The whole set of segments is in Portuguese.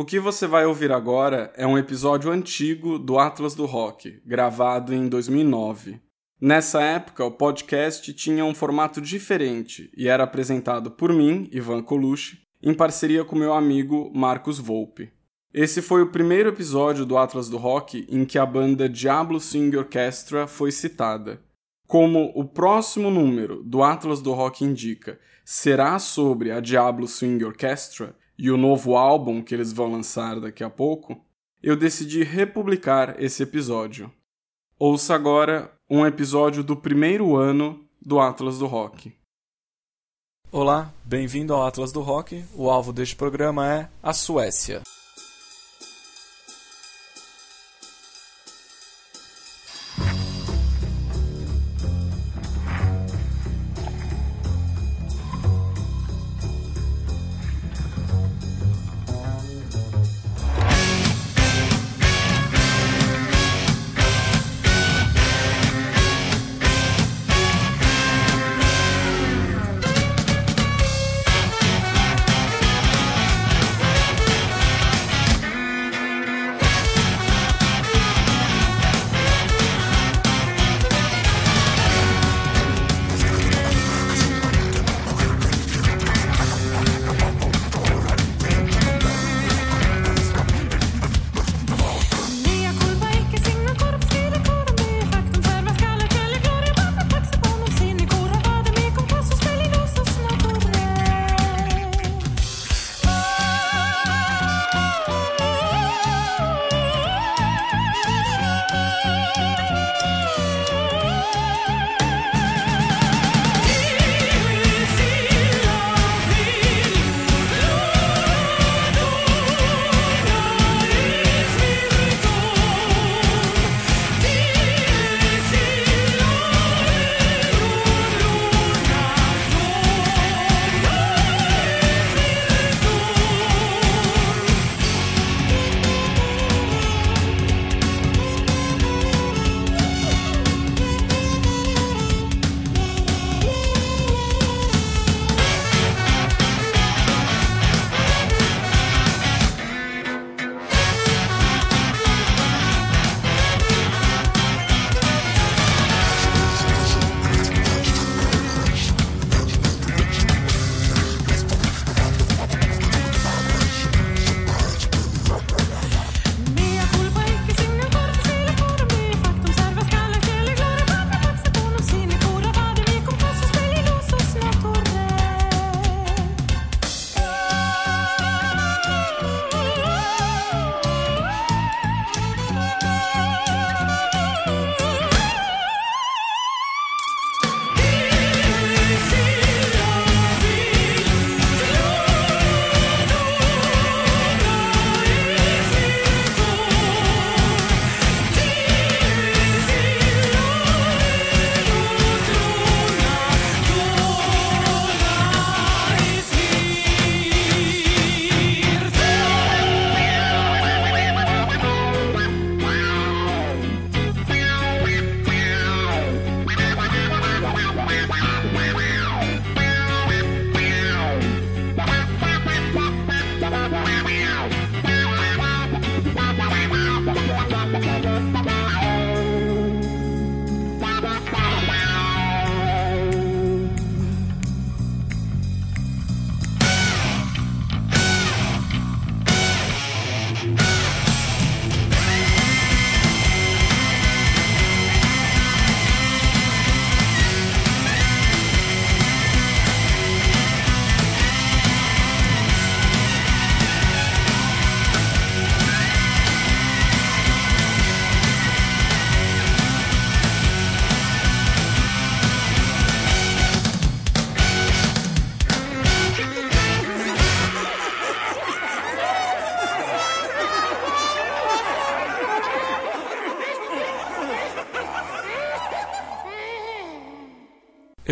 O que você vai ouvir agora é um episódio antigo do Atlas do Rock, gravado em 2009. Nessa época, o podcast tinha um formato diferente e era apresentado por mim, Ivan Colucci, em parceria com meu amigo Marcos Volpe. Esse foi o primeiro episódio do Atlas do Rock em que a banda Diablo Swing Orchestra foi citada. Como o próximo número do Atlas do Rock indica será sobre a Diablo Swing Orchestra e o novo álbum que eles vão lançar daqui a pouco, eu decidi republicar esse episódio. Ouça agora um episódio do primeiro ano do Atlas do Rock. Olá, bem-vindo ao Atlas do Rock. O alvo deste programa é a Suécia.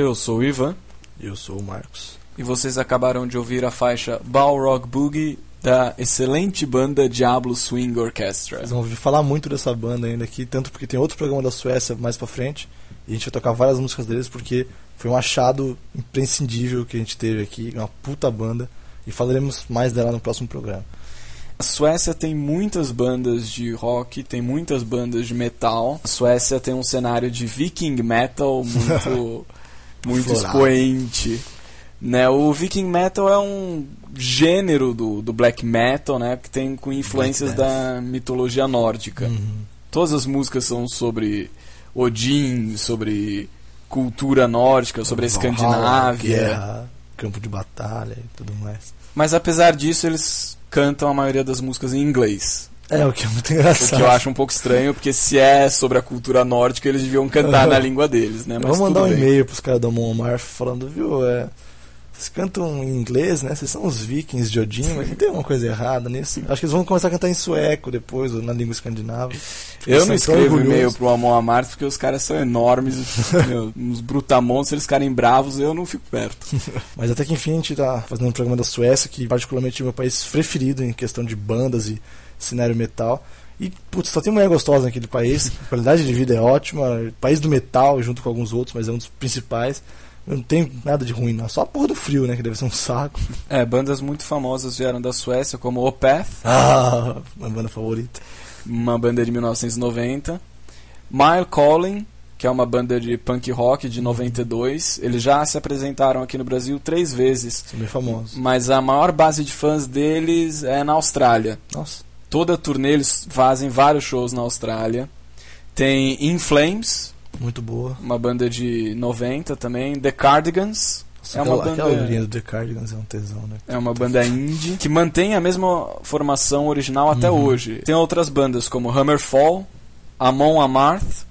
Eu sou o Ivan. Eu sou o Marcos. E vocês acabaram de ouvir a faixa Balrog Boogie da excelente banda Diablo Swing Orchestra. Vocês vão ouvir falar muito dessa banda ainda aqui, tanto porque tem outro programa da Suécia mais pra frente, e a gente vai tocar várias músicas deles porque foi um achado imprescindível que a gente teve aqui, uma puta banda, e falaremos mais dela no próximo programa. A Suécia tem muitas bandas de rock, tem muitas bandas de metal. A Suécia tem um cenário de viking metal muito, muito Florado. expoente. Né, o viking metal é um gênero do, do black metal, né, que tem com influências da mitologia nórdica. Uhum. Todas as músicas são sobre Odin, sobre cultura nórdica, sobre a Escandinávia. guerra, campo de batalha e tudo mais. Mas apesar disso, eles cantam a maioria das músicas em inglês. É, o que é muito O engraçado. que eu acho um pouco estranho, porque se é sobre a cultura nórdica, eles deviam cantar na língua deles, né? Mas Vamos mandar um e-mail pros caras da Mon Amarth falando, viu, é, vocês cantam em inglês, né? Vocês são os vikings de Odin, mas tem uma coisa errada nisso. Acho que eles vão começar a cantar em sueco depois, ou na língua escandinava. Eu são não escrevo e-mail pro Amon Amarth porque os caras são enormes, meu, uns brutamontes, se eles ficarem bravos, eu não fico perto. Mas até que enfim a gente tá fazendo um programa da Suécia, que particularmente é o meu país preferido em questão de bandas e cenário metal. E, putz, só tem mulher gostosa naquele país. A qualidade de vida é ótima. País do metal, junto com alguns outros, mas é um dos principais. Não tem nada de ruim, não. Só a porra do frio, né? Que deve ser um saco. É, bandas muito famosas vieram da Suécia, como Opeth, Ah, minha banda favorita. uma banda de 1990. Mile Calling, que é uma banda de punk rock de 92. Eles já se apresentaram aqui no Brasil três vezes, São bem famosos. mas a maior base de fãs deles é na Austrália. Nossa. Toda turnê eles fazem vários shows na Austrália. Tem In Flames, Muito boa. uma banda de 90 também. The Cardigans, Nossa, É uma aquela, banda- aquela linha do The Cardigans é um tesão, né? é uma banda indie que mantém a mesma formação original até Uhum. hoje. Tem outras bandas como Hammerfall, Amon Amarth,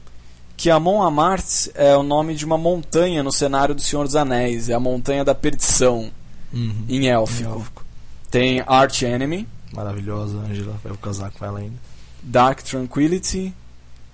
que Amon Amarth é o nome de uma montanha no cenário do Senhor dos Anéis, é a montanha da perdição Uhum. em élfico. Élfico. Tem Arch Enemy, Maravilhosa, Angela. Vai casar com ela ainda. Dark Tranquility,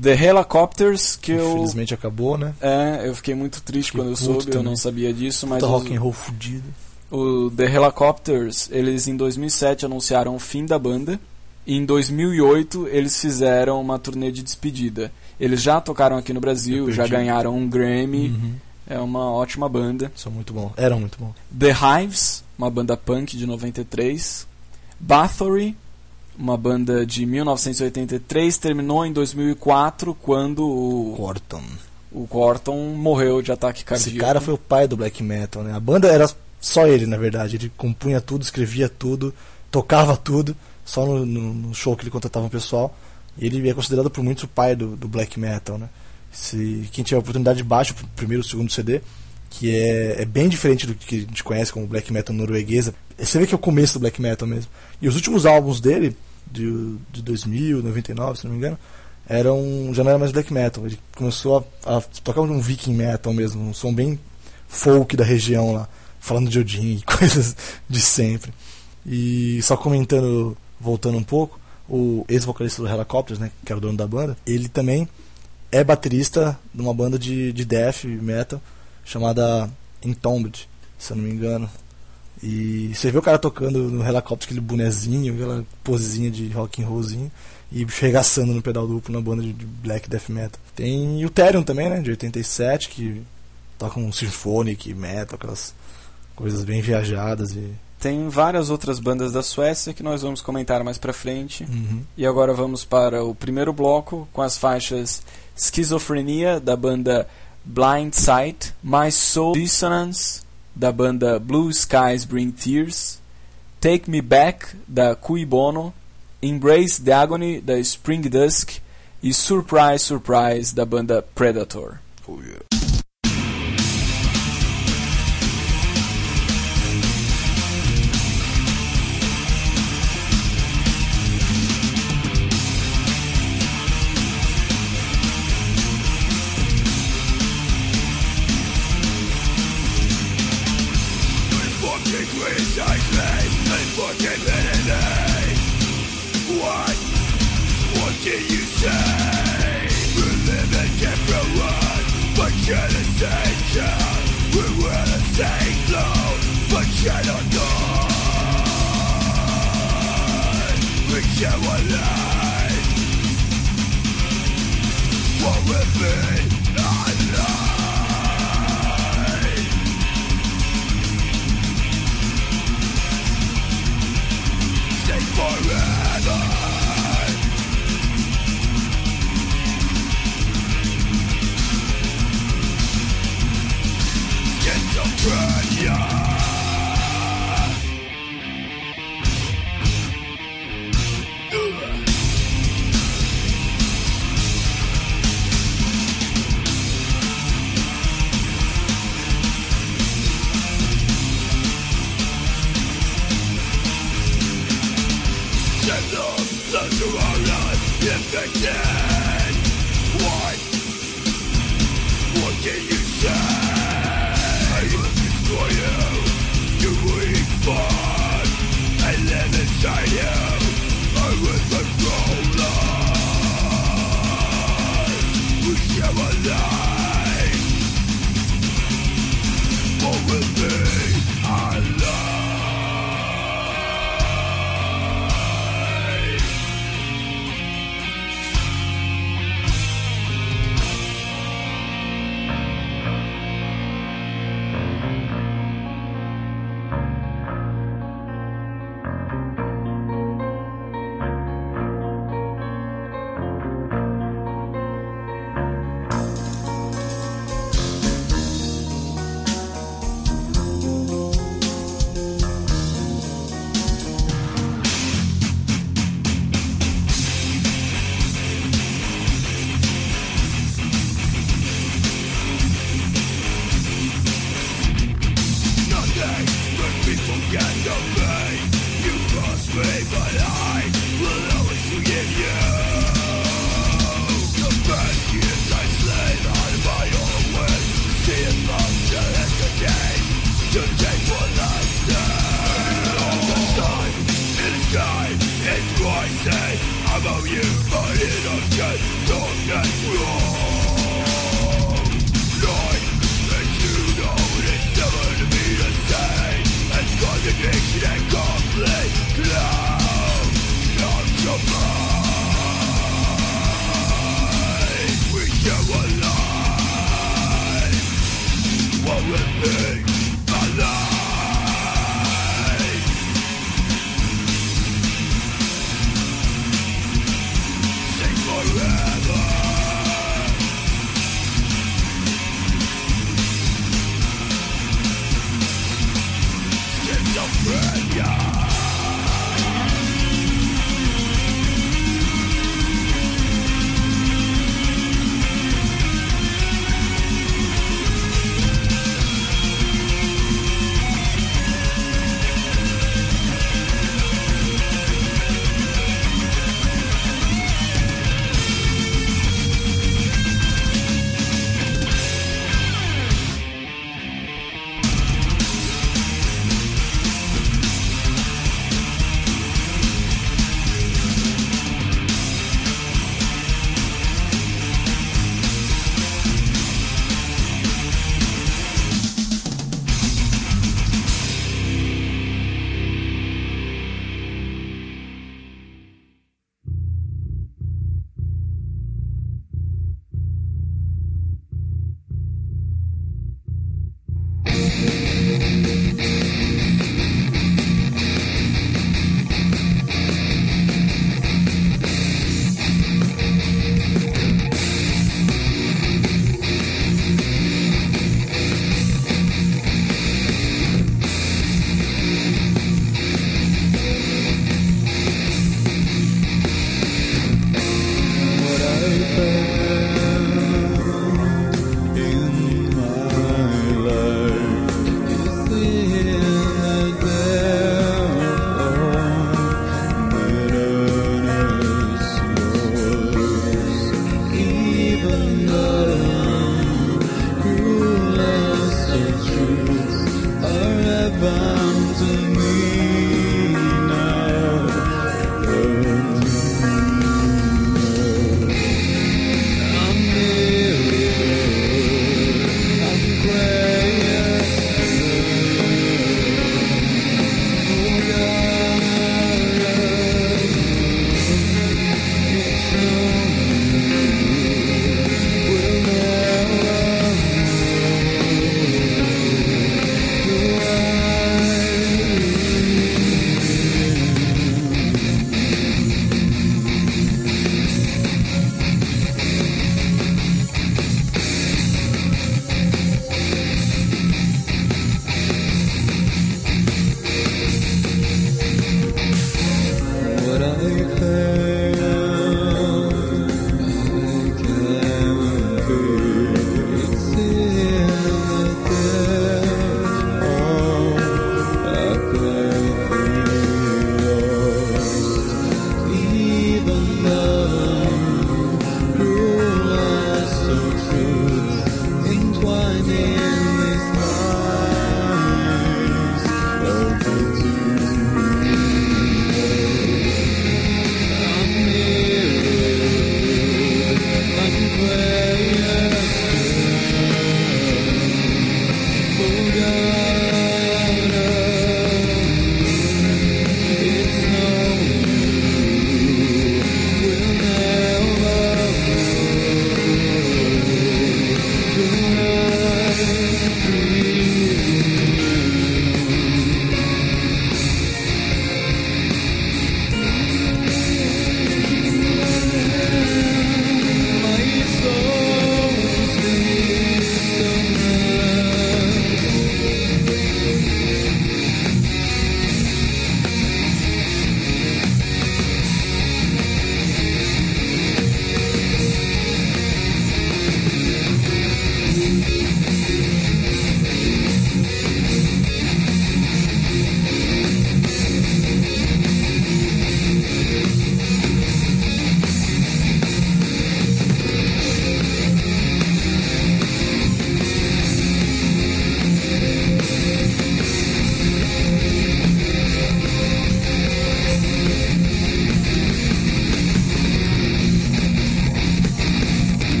The Helicopters, que eu Infelizmente acabou, né? É, eu fiquei muito triste Fiquei quando eu soube, eu também. não sabia disso, mas Puta rock and roll fudido. o The Helicopters, eles em 2007 anunciaram o fim da banda, e em 2008 eles fizeram uma turnê de despedida. Eles já tocaram aqui no Brasil, Eu já ganharam um Grammy, Uhum. é uma ótima banda. São muito bons. Eram muito bons. The Hives, uma banda punk de 93. Bathory, uma banda de 1983, terminou em 2004 quando o, Corton. o Corton morreu de ataque cardíaco. Esse cara foi o pai do black metal, né? A banda era só ele, na verdade. Ele compunha tudo, escrevia tudo, tocava tudo, só no, no- no show que ele contratava o pessoal. E ele é considerado por muitos o pai do, do black metal, né? Se, quem tiver a oportunidade, baixa o primeiro o segundo CD, que é, é bem diferente do que a gente conhece como black metal norueguesa. Você vê que é o começo do black metal mesmo. E os últimos álbuns dele, de, de 2000, 99, se não me engano, eram já não era mais black metal. Ele começou a, a tocar um viking metal mesmo, um som bem folk da região lá, falando de Odin e coisas de sempre. E só comentando, voltando um pouco, o ex-vocalista do Helicopters, né, que era o dono da banda, ele também é baterista de uma banda de, de death metal chamada Entombed, se eu não me engano. E você vê o cara tocando no Helicopters, aquele bonezinho, aquela posezinha de rock and rollzinho, e regaçando no pedal duplo na banda de black death metal. Tem o Therion também, né, de 87, que toca um symphonic metal, aquelas coisas bem viajadas e... Tem várias outras bandas da Suécia que nós vamos comentar mais pra frente. Uhum. E agora vamos para o primeiro bloco com as faixas Esquizofrenia da banda Blind Sight, My Soul Dissonance da banda Blue Skies Bring Tears, Take Me Back da Cui Bono, Embrace the Agony da Spring Dusk e Surprise Surprise da banda Predator. fucking you alive. What Yeah.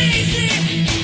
easy.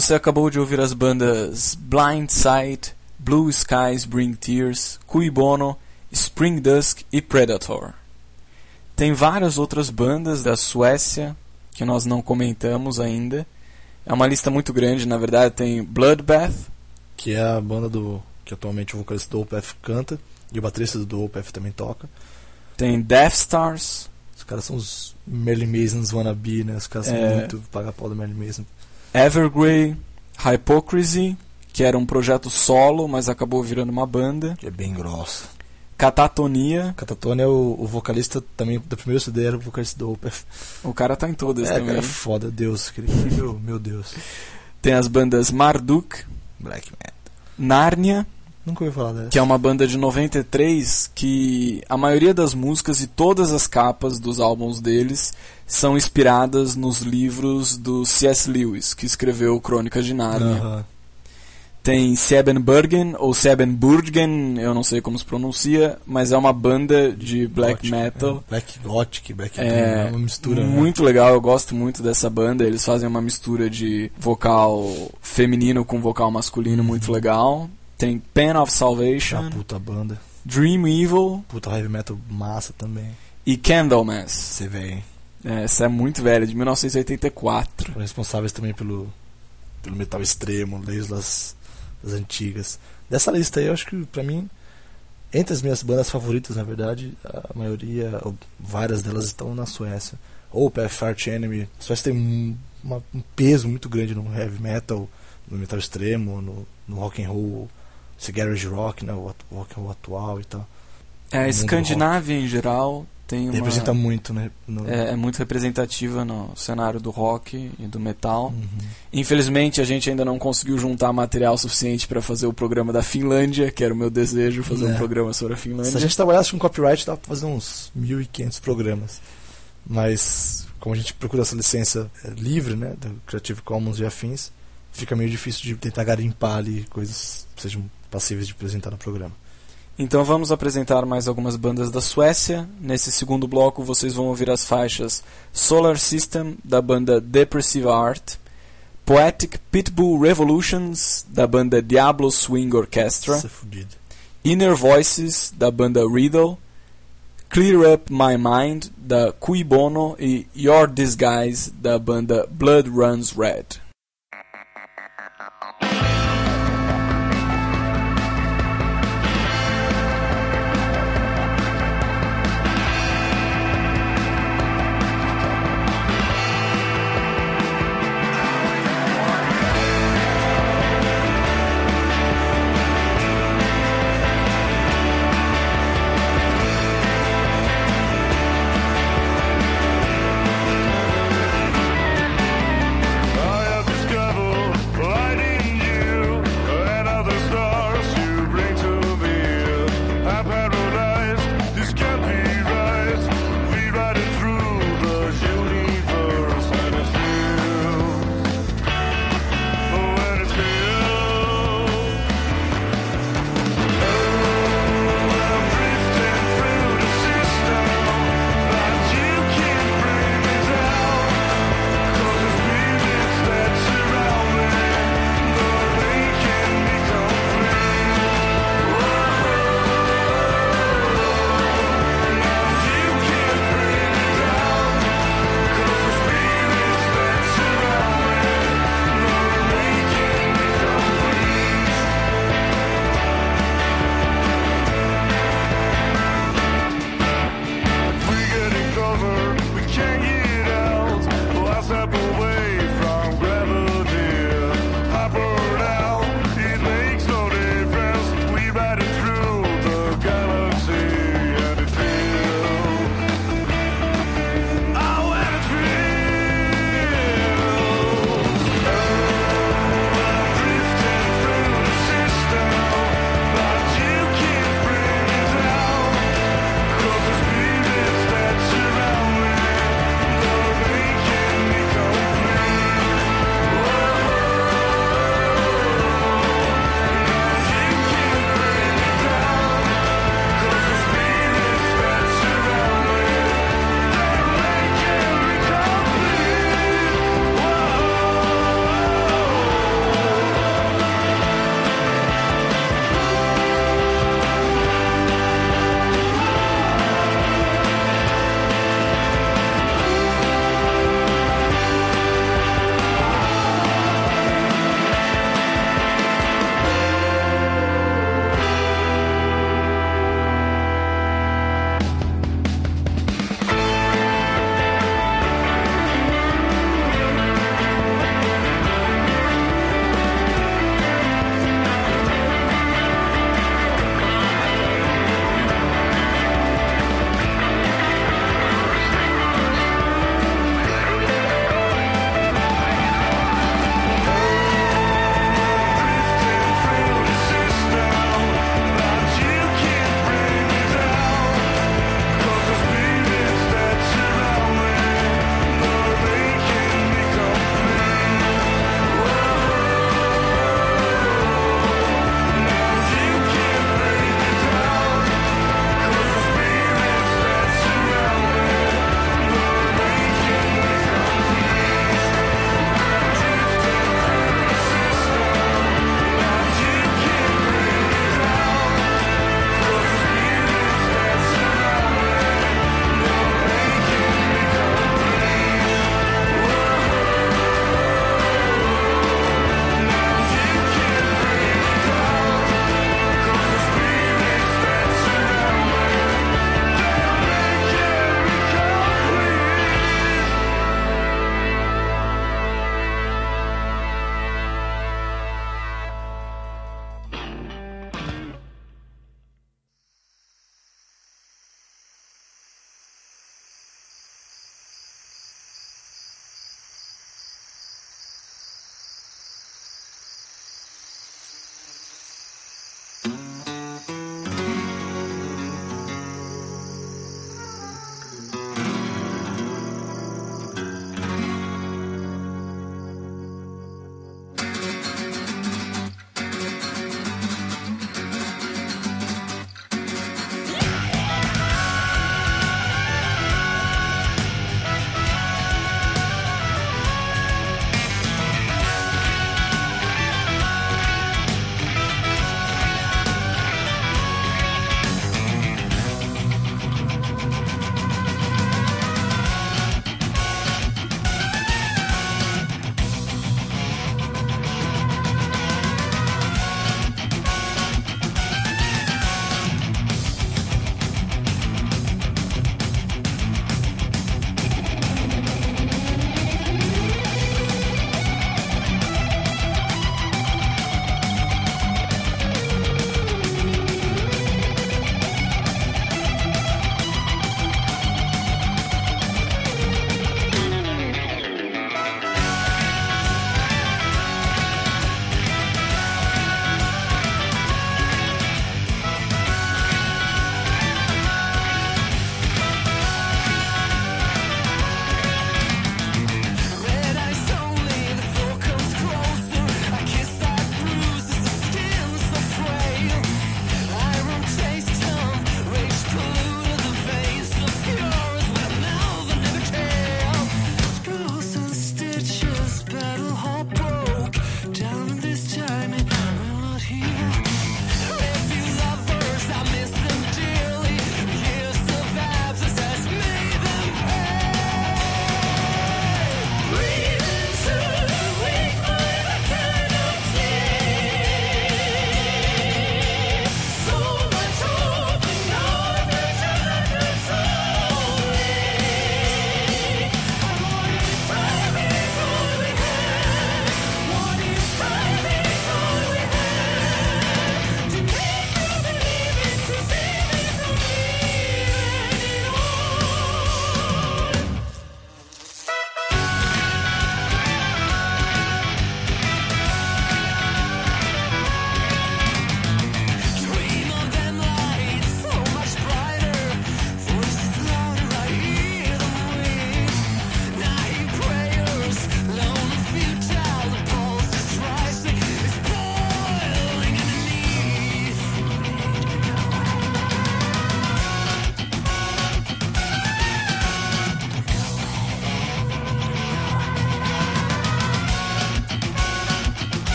Você acabou de ouvir as bandas Blind Sight, Blue Skies Bring Tears, Cui Bono, Spring Dusk e Predator. Tem várias outras bandas da Suécia que nós não comentamos ainda. É uma lista muito grande, na verdade tem Bloodbath, Que é a banda do. que atualmente o vocalista do Opeth canta. E o baterista do Opeth também toca. tem Death Stars, Os caras são os Merlin Masons wannabe, né? Os caras são É. muito paga-pau do Merlin Mason. Evergrey, Hypocrisy, que era um projeto solo, mas acabou virando uma banda, Que é bem grossa. Catatonia, Catatone é o, o vocalista também do primeiro CD, era o vocalista do Opeth. o cara tá em todas É, também. cara, foda, Deus. Meu, meu Deus. Tem as bandas Marduk, Black Man. Narnia, Nunca ouvi falar dessa. que é uma banda de 93 que a maioria das músicas e todas as capas dos álbuns deles são inspiradas nos livros do C.S. Lewis, que escreveu Crônicas de Nárnia. Aham. Tem Siebenburgen ou Siebenburgen, eu não sei como se pronuncia, mas é uma banda de black Gothic, metal. é, Black Gothic, Black É, é uma mistura. né? muito legal, eu gosto muito dessa banda. Eles fazem uma mistura de vocal feminino com vocal masculino muito legal. Tem Pen of É Salvation, uma puta banda. Dream Evil Puta heavy metal massa também. e Candlemass. Você vê? É, Essa é muito velha, de 1984. Foram responsáveis também pelo, pelo metal extremo, desde as das antigas. Dessa lista aí, eu acho que pra mim, entre as minhas bandas favoritas, na verdade, a maioria, ou várias delas estão na Suécia. Ou Path Arch Enemy. A Suécia tem um, uma- um peso muito grande no heavy metal, no metal extremo, no, no rock and roll, esse garage rock, né, o rock roll atual e tal. É, a Escandinávia em geral tem uma, Representa muito, né? no- é, é muito representativa no cenário do rock e do metal. Uhum. Infelizmente a gente ainda não conseguiu juntar material suficiente para fazer o programa da Finlândia, que era o meu desejo fazer um É. programa sobre a Se Finlândia. a gente trabalhasse com copyright, dava pra fazer uns 1.500 programas. Mas, como a gente procura essa licença é, livre, né, do Creative Commons e afins, fica meio difícil de tentar garimpar ali coisas que sejam passíveis de apresentar no programa. Então vamos apresentar mais algumas bandas da Suécia. Nesse segundo bloco vocês vão ouvir as faixas Solar System da banda Depressive Art, Poetic Pitbull Revolutions da banda Diablo Swing Orchestra, é. Inner Voices da banda Riddle, Clear Up My Mind da Cui Bono e Your Disguise da banda Blood Runs Red.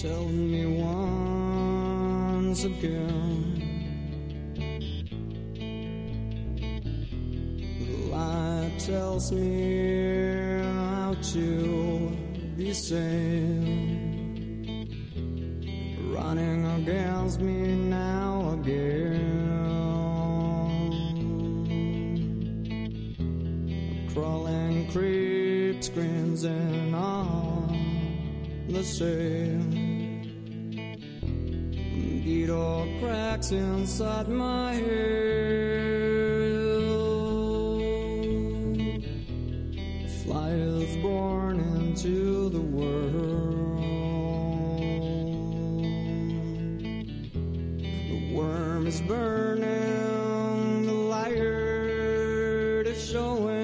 Tell me once again. The light tells me how to be sane. Running against me now again. Crawling creep screams and all the same. that's inside my head. Fly is born into the world. The worm is burning, the light is showing.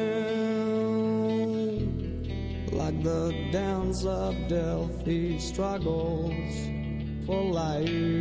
Like the downs of Delphi struggles for life.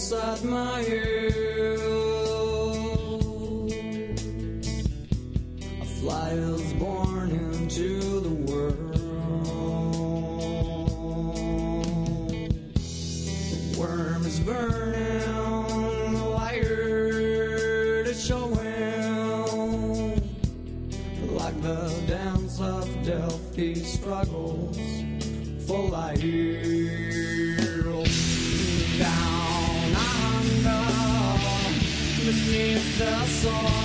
inside my head. saw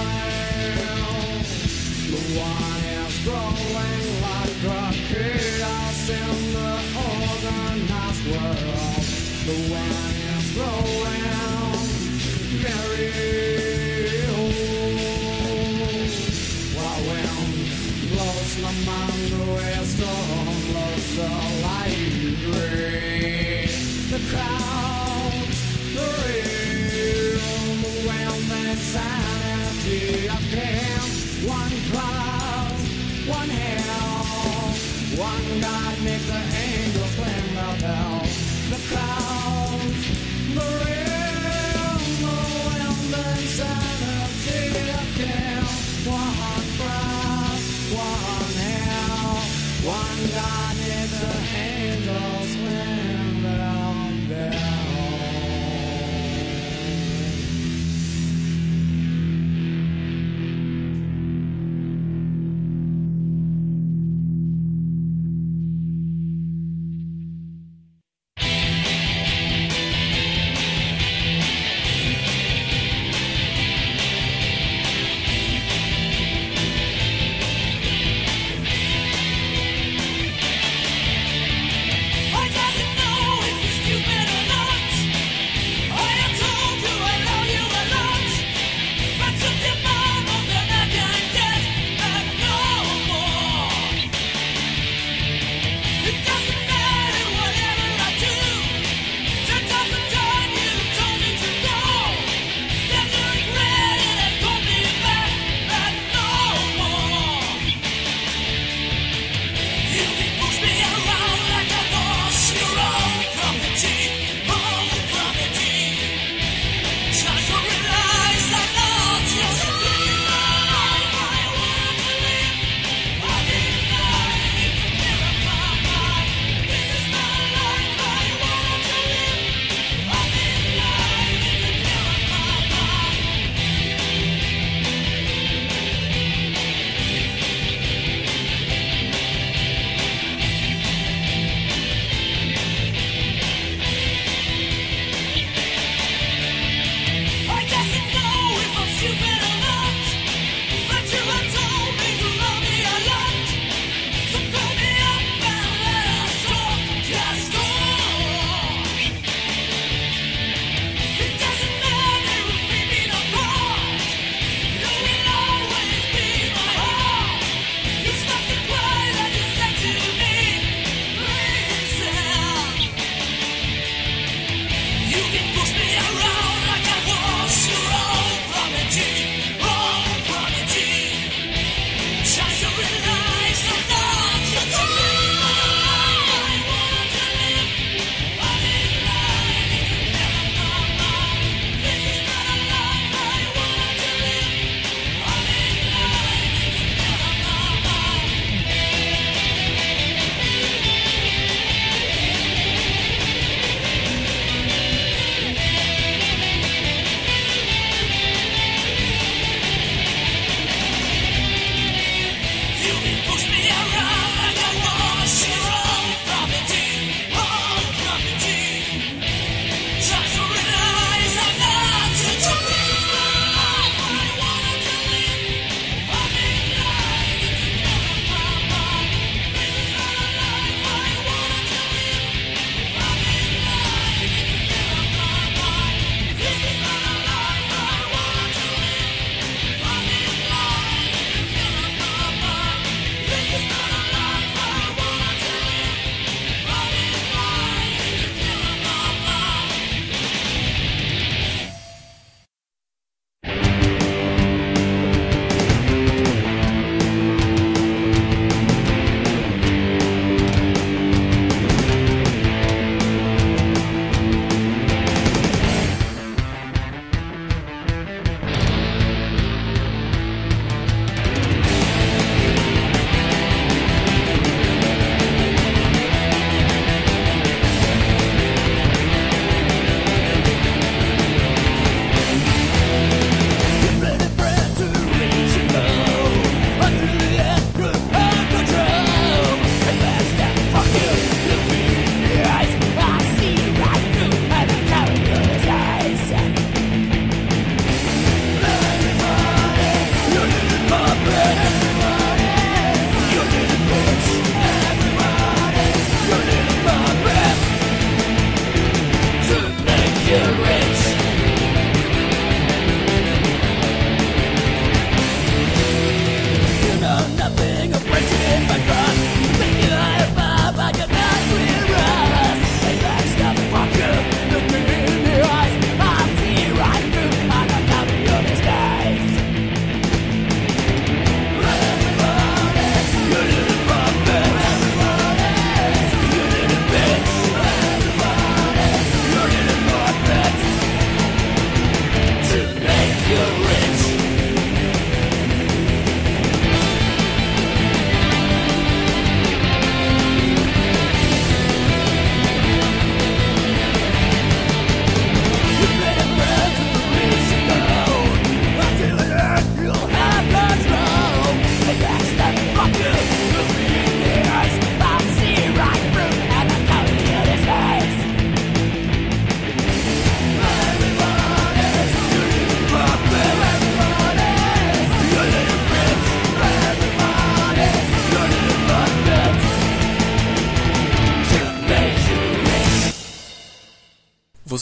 One God makes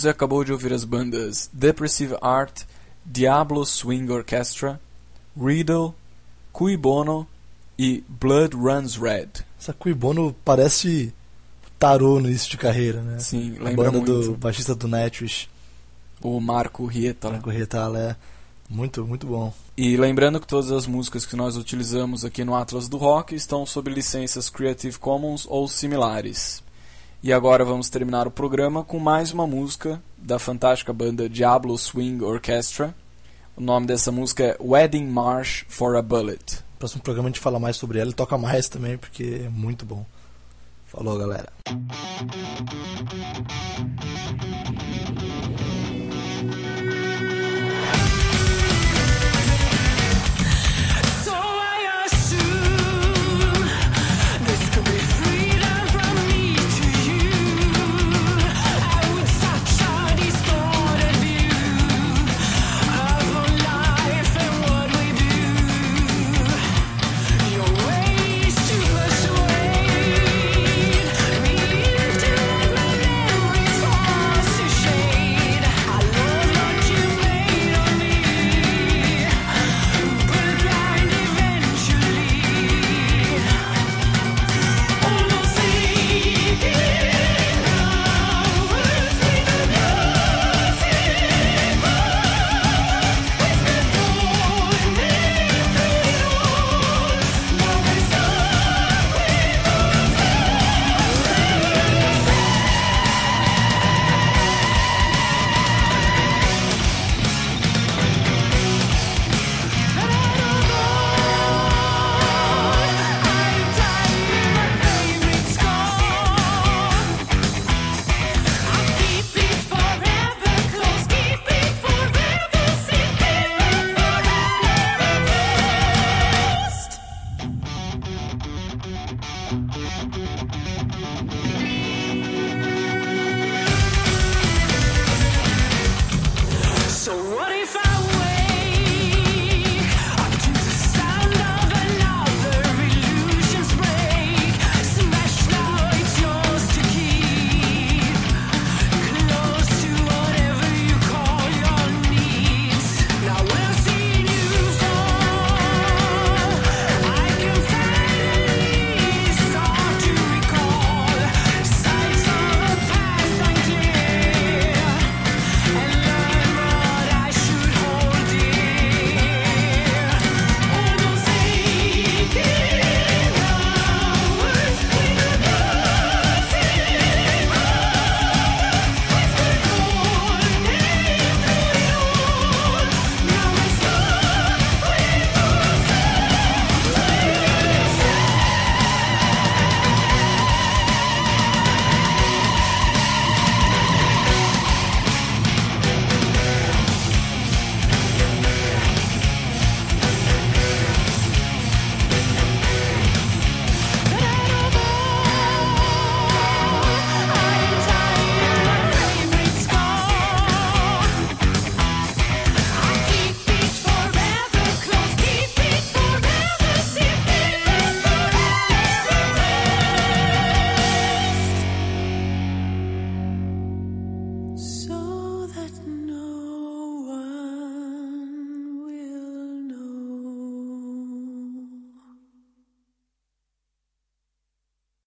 Você acabou de ouvir as bandas Depressive Art, Diablo Swing Orchestra, Riddle, Cui Bono e Blood Runs Red. Essa Cui Bono parece tarô no início de carreira, né? Sim, A lembra banda muito do baixista do Nightwish, o Marco Rieta. Marco Retala, é muito, muito bom. E lembrando que todas as músicas que nós utilizamos aqui no Atlas do Rock estão sob licenças Creative Commons ou similares. E agora vamos terminar o programa com mais uma música da fantástica banda Diablo Swing Orchestra. O nome dessa música é Wedding March for a Bullet. No próximo programa a gente fala mais sobre ela e toca mais também, porque é muito bom. Falou, galera.